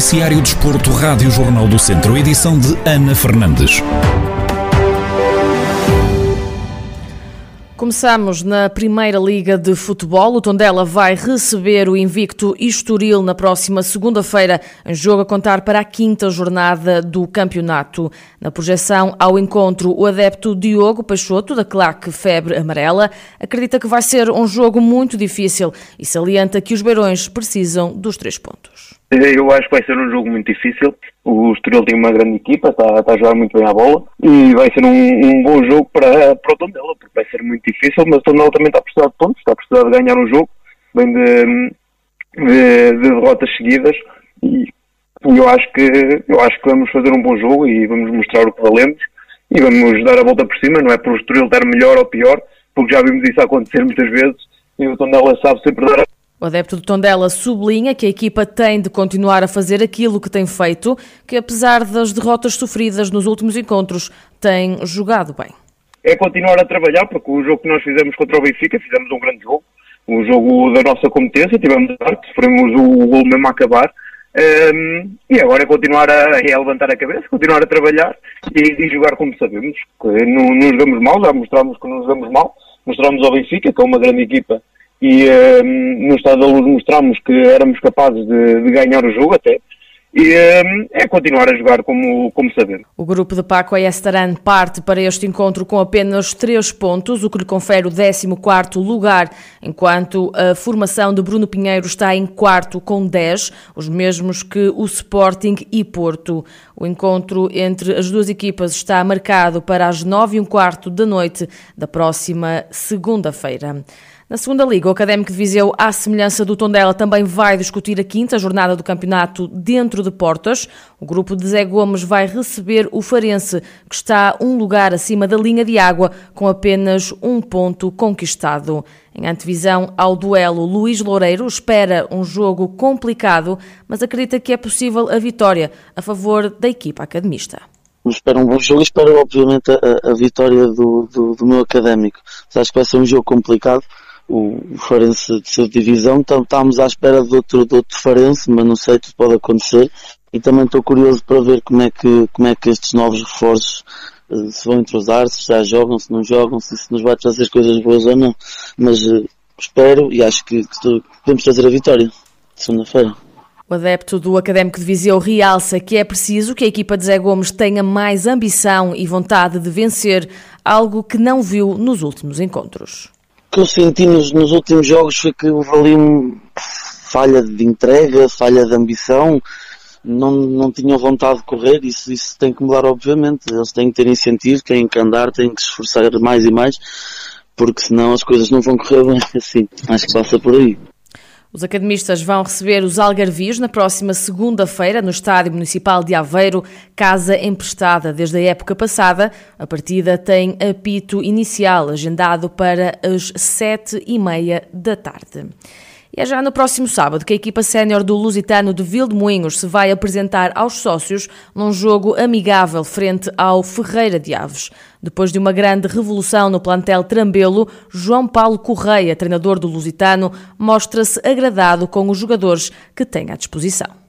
Noticiário Desporto, Rádio Jornal do Centro, edição de Ana Fernandes. Começamos na Primeira Liga de Futebol. O Tondela vai receber o invicto Estoril na próxima segunda-feira, em jogo a contar para a quinta jornada do campeonato. Na projeção ao encontro, o adepto Diogo Peixoto, da claque Febre Amarela, acredita que vai ser um jogo muito difícil e salienta que os Beirões precisam dos três pontos. Eu acho que vai ser um jogo muito difícil. O Estoril tem uma grande equipa, está, está a jogar muito bem a bola e vai ser um, um, bom jogo para, para o Tondela, porque vai ser muito difícil, mas o Tondela também está a precisar de pontos, está a precisar de ganhar um jogo, vem de, de, de derrotas seguidas e eu acho que eu acho que vamos fazer um bom jogo e vamos mostrar o que valemos e vamos dar a volta por cima, não é por o Estoril estar melhor ou pior, porque já vimos isso acontecer muitas vezes e o Tondela sabe sempre dar a o adepto do Tondela sublinha que a equipa tem de continuar a fazer aquilo que tem feito, que apesar das derrotas sofridas nos últimos encontros, tem jogado bem. É continuar a trabalhar, porque o jogo que nós fizemos contra o Benfica, fizemos um grande jogo, um jogo da nossa competência, tivemos sorte, sofremos o gol mesmo a acabar, um, e agora é continuar a, é levantar a cabeça, continuar a trabalhar e, e jogar como sabemos. Não, não jogamos mal, já mostramos que não jogamos mal, mostramos ao Benfica, que é uma grande equipa e um, no Estado da Luz mostramos que éramos capazes de, de ganhar o jogo até. E um, é continuar a jogar como, como sabemos. O grupo de Paco Estaran parte para este encontro com apenas 3 pontos, o que lhe confere o 14 lugar, enquanto a formação de Bruno Pinheiro está em quarto com 10, os mesmos que o Sporting e Porto. O encontro entre as duas equipas está marcado para as 9 e um quarto da noite da próxima segunda-feira. Na segunda liga, o Académico de Viseu, à semelhança do Tondela, também vai discutir a quinta jornada do campeonato dentro de portas. O grupo de Zé Gomes vai receber o Farense, que está um lugar acima da linha de água, com apenas um ponto conquistado. Em antevisão ao duelo, Luís Loureiro espera um jogo complicado, mas acredita que é possível a vitória a favor da equipa academista espero um bom jogo e espero obviamente a, a vitória do, do, do, meu académico. Acho que vai ser um jogo complicado o Farense de divisão. Estamos à espera de outro, de outro Farense, mas não sei, tudo pode acontecer. E também estou curioso para ver como é que, como é que estes novos reforços uh, se vão entrosar, se já jogam, se não jogam, se isso nos vai trazer coisas boas ou não. Mas uh, espero e acho que, que podemos trazer a vitória segunda-feira. O adepto do Académico de Viseu realça que é preciso que a equipa de Zé Gomes tenha mais ambição e vontade de vencer, algo que não viu nos últimos encontros que eu senti nos, nos últimos jogos foi que houve ali falha de entrega, falha de ambição, não, não tinham vontade de correr, isso, isso tem que mudar obviamente, eles têm que ter incentivo, têm que andar, têm que se esforçar mais e mais, porque senão as coisas não vão correr bem assim, acho que passa por aí. Os academistas vão receber os Algarvios na próxima segunda-feira no Estádio Municipal de Aveiro, casa emprestada desde a época passada. A partida tem apito inicial agendado para as sete e meia da tarde. E é já no próximo sábado que a equipa sénior do Lusitano de Vildemoinhos se vai apresentar aos sócios num jogo amigável frente ao Ferreira de Aves. Depois de uma grande revolução no plantel Trambelo, João Paulo Correia, treinador do Lusitano, mostra-se agradado com os jogadores que tem à disposição.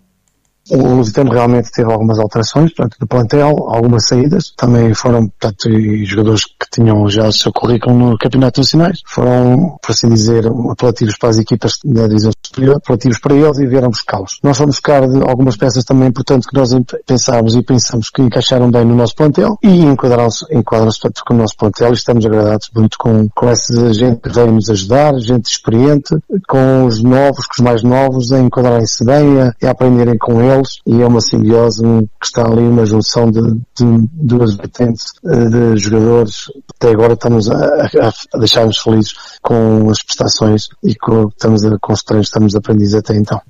O Lusitano realmente teve algumas alterações, portanto, do plantel, algumas saídas. Também foram, portanto, jogadores que tinham já o seu currículo no Campeonato Nacionais. Foram, por assim dizer, apelativos para as equipas da divisão superior, apelativos para eles e vieram buscá-los. Nós fomos buscar algumas peças também importantes que nós pensámos e pensamos que encaixaram bem no nosse plantel e enquadram-se com o nosso plantel e estamos agradados muito com, com essa gente que veio nos ajudar, gente experiente, com os novos, com os mais novos, a enquadrarem-se bem, a, a aprenderem com eles eles e é uma simbiose que está ali uma junção de, de duas vertentes eh, de jogadores. Até agora estamos a, a deixar-nos felizes com as prestações e com, estamos a, com os treinos estamos aprendidos até então.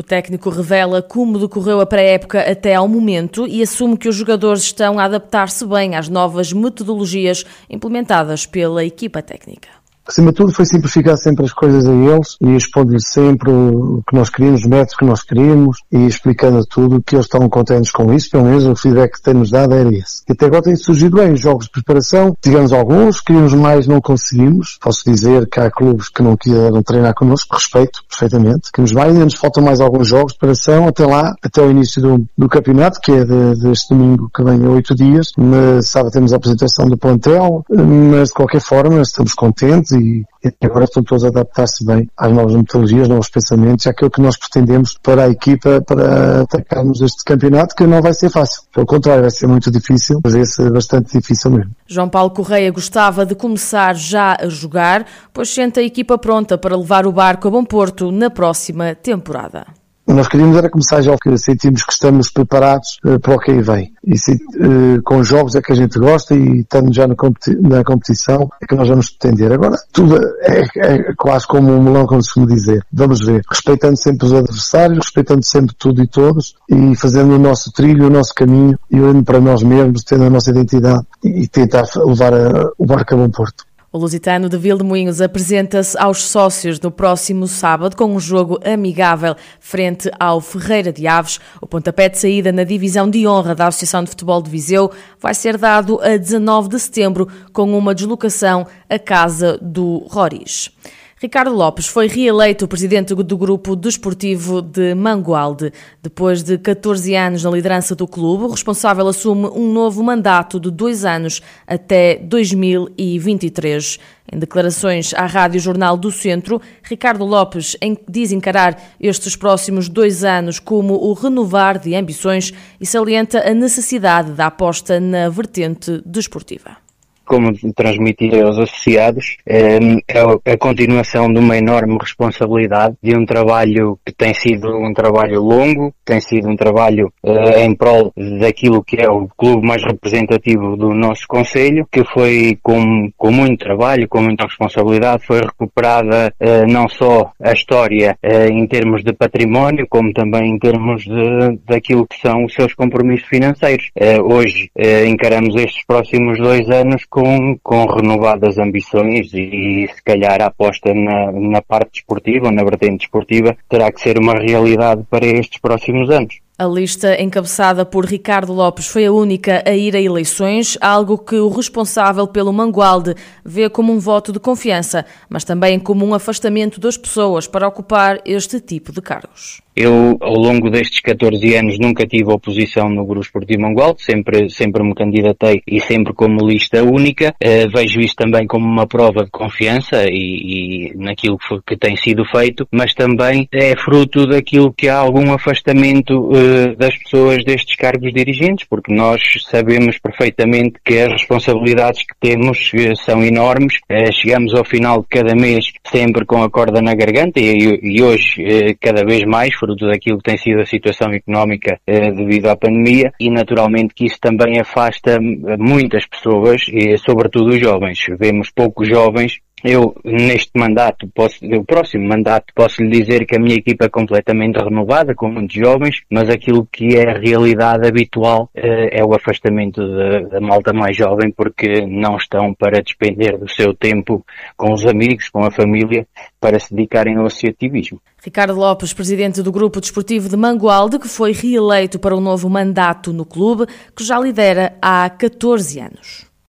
O técnico revela como decorreu a pré-época até ao momento e assume que os jogadores estão a adaptar-se bem às novas metodologias implementadas pela equipa técnica. Acima de tudo foi simplificar sempre as coisas a eles e expondo-lhes sempre o que nós queríamos, os métodos que nós queríamos e explicando tudo que eles estavam contentes com isso, pelo menos o feedback que têm-nos dado era esse. E até agora tem surgido bem os jogos de preparação, tivemos alguns, queríamos mais, não conseguimos. Posso dizer que há clubes que não quiseram treinar connosco, respeito perfeitamente. Queremos mais, ainda nos faltam mais alguns jogos de preparação até lá, até o início do, do campeonato, que é de, deste domingo que vem a oito dias. Mas, sabe, temos a apresentação do plantel, mas de qualquer forma estamos contentes e, e agora estão todos a adaptar-se bem às novas metodologias, novos pensamentos, aquilo que nós pretendemos para a equipa para atacarmos este campeonato, que não vai ser fácil. Pelo contrário, vai ser muito difícil, mas esse é bastante difícil mesmo. João Paulo Correia gostava de começar já a jogar, pois sente a equipa pronta para levar o barco a Bom Porto na próxima temporada. Nós queríamos era começar já que sentimos que estamos preparados uh, para o que aí vem. E se, uh, com jogos é que a gente gosta e estando já na competição é que nós vamos pretender. Agora, tudo é, é, quase como um melão, como se costuma dizer. Vamos ver. Respeitando sempre os adversários, respeitando sempre tudo e todos e fazendo o nosso trilho, o nosso caminho e olhando para nós mesmos, tendo a nossa identidade e, tentar levar a, o barco a bom porto. O Lusitano de Vildemunhos apresenta-se aos sócios no próximo sábado com um jogo amigável frente ao Ferreira de Aves. O pontapé de saída na divisão de honra da Associação de Futebol de Viseu vai ser dado a 19 de setembro com uma deslocação à casa do Roriz. Ricardo Lopes foi reeleito presidente do grupo desportivo de Mangualde. Depois de 14 anos na liderança do clube, o responsável assume um novo mandato de dois anos até 2023. Em declarações à Rádio Jornal do Centro, Ricardo Lopes diz encarar estes próximos dois anos como o renovar de ambições e salienta a necessidade da aposta na vertente desportiva como transmitir aos associados, ehm, é a continuação de uma enorme responsabilidade de um trabalho que tem sido um trabalho longo, tem sido um trabalho eh, em prol daquilo que é o clube mais representativo do nosso Conselho, que foi com, com muito trabalho, com muita responsabilidade, foi recuperada eh, não só a história eh, em termos de património, como também em termos de, daquilo que são os seus compromissos financeiros. Hoje encaramos estes próximos dois anos com com, com renovadas ambições e, e se calhar a aposta na, na parte desportiva, na vertente desportiva, terá que ser uma realidade para estes próximos anos. A lista encabeçada por Ricardo Lopes foi a única a ir a eleições, algo que o responsável pelo Mangualde vê como um voto de confiança, mas também como um afastamento das pessoas para ocupar este tipo de cargos. Eu, ao longo destes 14 anos, nunca tive oposição no Grupo Esportivo Mangualde, sempre, sempre me candidatei e sempre como lista única. Uh, vejo isso também como uma prova de confiança e, e naquilo que, foi, que, tem sido feito, mas também é fruto daquilo que há algum afastamento uh, das pessoas destes cargos dirigentes, porque nós sabemos perfeitamente que as responsabilidades que temos eh, são enormes. Eh, chegamos ao final de cada mês sempre com a corda na garganta e, hoje eh, cada vez mais, fruto daquilo que tem sido a situação económica devido à pandemia e naturalmente que isso também afasta muitas pessoas e sobretudo os jovens. Vemos poucos jovens eu, neste mandato, posso, o próximo mandato, posso lhe dizer que a minha equipa é completamente renovada, com muitos jovens, mas aquilo que é a realidade habitual eh, é o afastamento da, malta mais jovem, porque não estão para despender do seu tempo com os amigos, com a família, para se dedicarem ao associativismo. Ricardo Lopes, presidente do Grupo Desportivo de Mangualde, que foi reeleito para um novo mandato no clube, que já lidera há 14 anos.